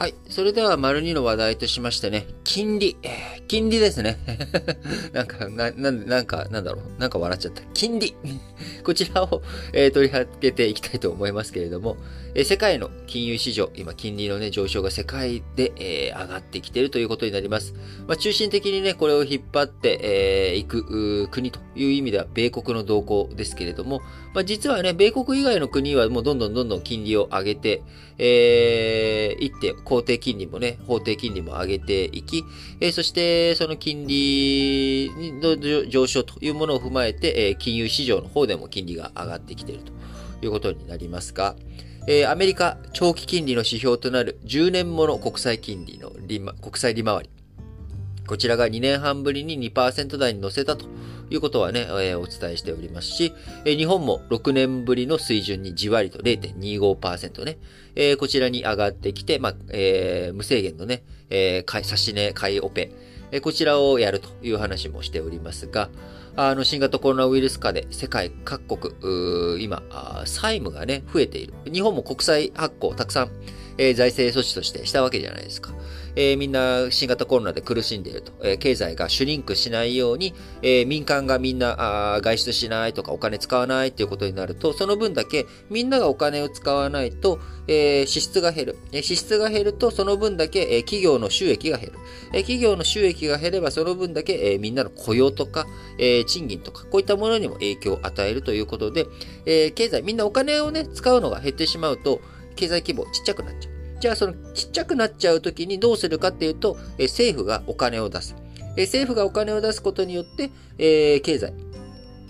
はい。それでは、丸二の話題としましてね、金利。金利ですね。なんか、な、な、なんか、なんだろう。なんか笑っちゃった。金利。こちらを、えー、取り上げていきたいと思いますけれども、えー、世界の金融市場、今、金利のね、上昇が世界で、えー、上がってきているということになります。まあ、中心的にね、これを引っ張って、えー、いく、国という意味では、米国の動向ですけれども、まあ、実はね、米国以外の国はもうどんどんどんどん金利を上げて、えー、いって、公定金利もね、法定金利も上げていき、えー、そしてその金利の上昇というものを踏まえて、えー、金融市場の方でも金利が上がってきているということになりますが、えー、アメリカ長期金利の指標となる10年もの国債金利の利、国債利回り。こちらが2年半ぶりに2%台に乗せたということはね、えー、お伝えしておりますし、えー、日本も6年ぶりの水準にじわりと0.25%ね、えー、こちらに上がってきて、まあ、え、無制限のね、え、買い、差し値、買いオペ、え、こちらをやるという話もしておりますが、あの、新型コロナウイルス化で世界各国、今、債務がね、増えている。日本も国債発行たくさん、えー、財政措置としてしたわけじゃないですか。えー、みんな新型コロナで苦しんでいると、えー、経済がシュリンクしないように、えー、民間がみんなあ外出しないとかお金使わないっていうことになると、その分だけみんながお金を使わないと、え支出が減る。え支出が減ると、その分だけ、え企業の収益が減る。え企業の収益が減れば、その分だけ、えみんなの雇用とか、え賃金とか、こういったものにも影響を与えるということで、え経済、みんなお金をね、使うのが減ってしまうと、経済規模ちっちゃくなっちゃう。じゃあそのちっちゃくなっちゃう時にどうするかっていうと、え政府がお金を出す。え政府がお金を出すことによって、え、経済、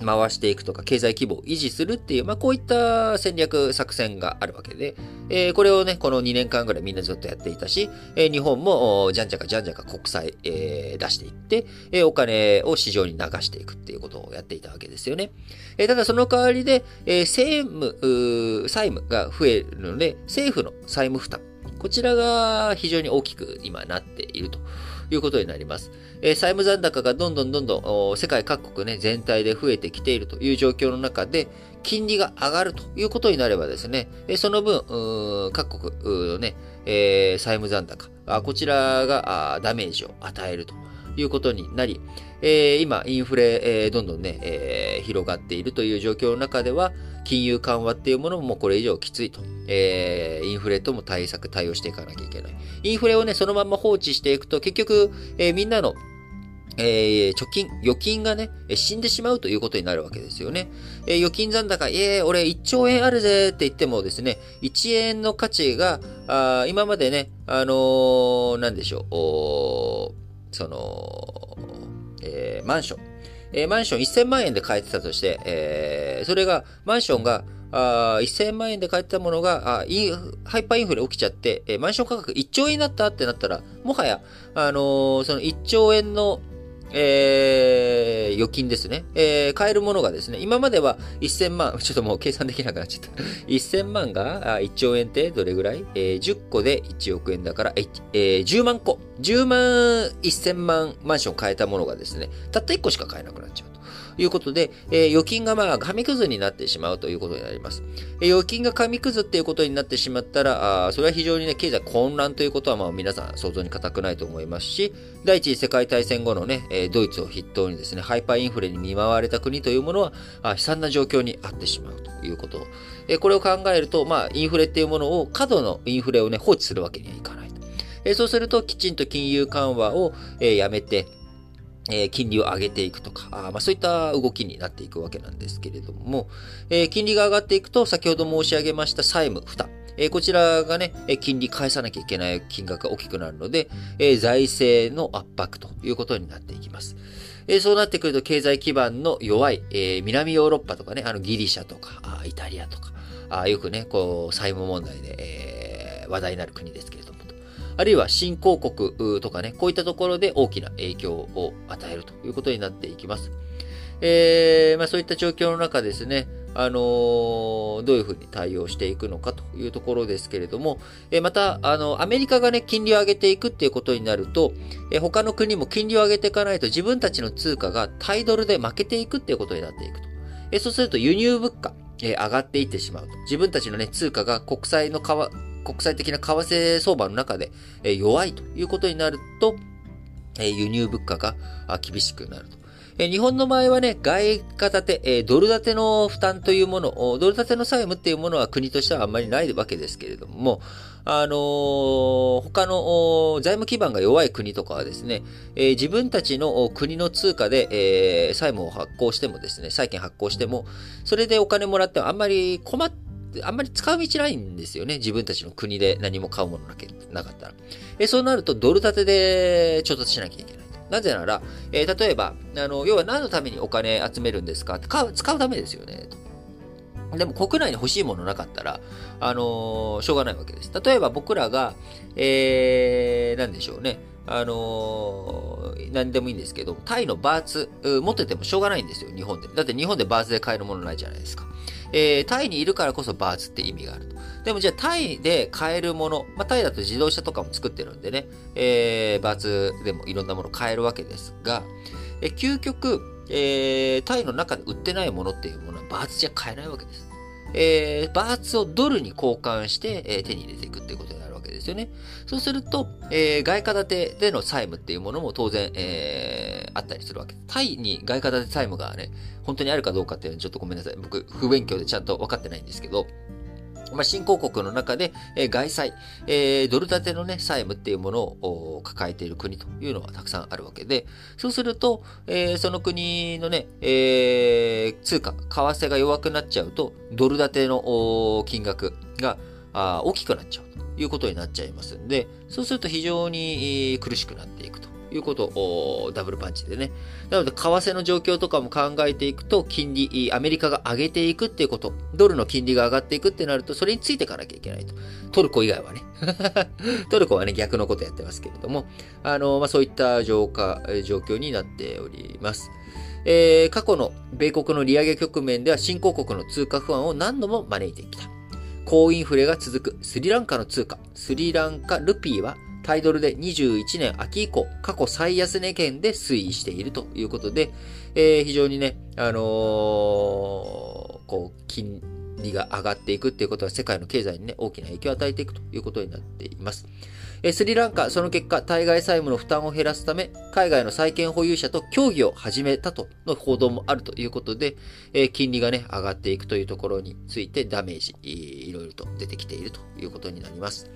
回していくとか、経済規模を維持するっていう、まあ、こういった戦略、作戦があるわけで、えー、これをね、この2年間ぐらいみんなずっとやっていたし、えー、日本も、じゃんじゃかじゃんじゃか国債、えー、出していって、えお金を市場に流していくっていうことをやっていたわけですよね。えただその代わりで、え政務、債務が増えるので、政府の債務負担、こちらが非常に大きく今なっていると。いうことになります。えー、債務残高がどんどんどんどん世界各国ね、全体で増えてきているという状況の中で、金利が上がるということになればですねえ、その分、各国のね、えー、債務残高、あこちらがダメージを与えるということになり、えー、今、インフレ、えー、どんどんね、えー、広がっているという状況の中では、金融緩和っていうものももうこれ以上きついと。えー、インフレとも対策、対応していかなきゃいけない。インフレをね、そのまま放置していくと、結局、えー、みんなのえー、貯金、預金がね、死んでしまうということになるわけですよね。えー、預金残高、えー、俺1兆円あるぜって言ってもですね、1円の価値が、あ今までね、あのー、なんでしょう、その、えー、マンション。えー、マンション1000万円で買えてたとして、えー、それが、マンションが、あ1000万円で買えてたものがあイハイパーインフレ起きちゃって、えー、マンション価格1兆円になったってなったら、もはや、あのー、その1兆円の、えー、預金ですね。えー、買えるものがですね、今までは1000万、ちょっともう計算できなくなっちゃった。1000万が1兆円ってどれぐらい、えー、10個で1億円だから、えー、10万個。10万1000万マンション買えたものがですね、たった1個しか買えなくなっちゃう。いうことで、えー、預金がまあ紙くずになってしまうということになります。えー、預金が紙くずっていうことになってしまったら、あそれは非常にね、経済混乱ということはまあ皆さん想像に難くないと思いますし、第一次世界大戦後のね、え、ドイツを筆頭にですね、ハイパーインフレに見舞われた国というものは、あ悲惨な状況にあってしまうということ。え、これを考えると、まあ、インフレっていうものを、過度のインフレをね、放置するわけにはいかないと。え、そうすると、きちんと金融緩和を、え、やめて、え、金利を上げていくとか、あまあ、そういった動きになっていくわけなんですけれども、えー、金利が上がっていくと、先ほど申し上げました債務負担。えー、こちらがね、え金利返さなきゃいけない金額が大きくなるので、え財政の圧迫ということになっていきます。えそうなってくると経済基盤の弱い、え南ヨーロッパとかね、あのギリシャとか、あイタリアとか、あよくね、こう、債務問題で、え話題になる国ですけれどあるいは新興国とかね、こういったところで大きな影響を与えるということになっていきます。えー、まあ、そういった状況の中ですね、あのー、どういうふうに対応していくのかというところですけれども、えまた、あの、アメリカがね、金利を上げていくっていうことになると、え他の国も金利を上げていかないと自分たちの通貨がタイドルで負けていくっていうことになっていくと。えそうすると輸入物価、え上がっていってしまうと。自分たちのね、通貨が国債の国際的な為替相場の中で、え弱いということになると、え輸入物価が厳しくなると。え日本の場合はね、外貨建て、えドル建ての負担というもの、ドル建ての債務っていうものは国としてはあんまりないわけですけれども、あのー、他の財務基盤が弱い国とかはですね、え、自分たちの国の通貨で、え、債務を発行してもですね、債券発行しても、それでお金もらってもあんまり困って、あんまり使う道ないんですよね。自分たちの国で何も買うものななかったら。えそうなると、ドル建てで調達しなきゃいけない。なぜなら、えー、例えば、あの、要は何のためにお金集めるんですか？使う、使うためですよね。でも国内に欲しいものなかったら、あのー、しょうがないわけです。例えば僕らが、えー、なんでしょうね。あのー、何でもいいんですけど、タイのバーツ、持っててもしょうがないんですよ、日本で。だって日本でバーツで買えるものないじゃないですか。えー、タイにいるからこそバーツって意味があると。でもじゃあタイで買えるもの、まあ、タイだと自動車とかも作ってるんでね、えー、バーツでもいろんなもの買えるわけですが、え究極、えー、タイの中で売ってないものっていうものはバーツじゃ買えないわけです。えー、バーツをドルに交換して、えー、手に入れていくっていうことになるよね。そうすると、えー、外貨建てでの債務っていうものも当然、えー、あったりするわけ。タイに外貨建て債務がね、本当にあるかどうかっていうのはちょっとごめんなさい。僕、不勉強でちゃんと分かってないんですけど、まあ、新興国の中で、えー、外債、えー、ドル建てのね、債務っていうものを抱えている国というのはたくさんあるわけで、そうすると、えー、その国のね、えー、通貨、為替が弱くなっちゃうと、ドル建ての金額があ大きくなっちゃうということになっちゃいますんで、そうすると非常に苦しくなっていくと。いうことをダブルパンチでね。なので、為替の状況とかも考えていくと、金利、アメリカが上げていくっていうこと、ドルの金利が上がっていくってなると、それについていかなきゃいけないと。トルコ以外はね。トルコはね、逆のことやってますけれども、あの、まあ、そういった状況になっております。えー、過去の米国の利上げ局面では新興国の通貨不安を何度も招いてきた。高インフレが続くスリランカの通貨、スリランカルピーはタイドルで21年秋以降、過去最安値圏で推移しているということで、えー、非常にね、あのー、こう、金利が上がっていくっていうことは世界の経済にね、大きな影響を与えていくということになっています。スリランカ、その結果、対外債務の負担を減らすため、海外の債権保有者と協議を始めたとの報道もあるということで、え金利がね、上がっていくというところについてダメージ、いろいろと出てきているということになります。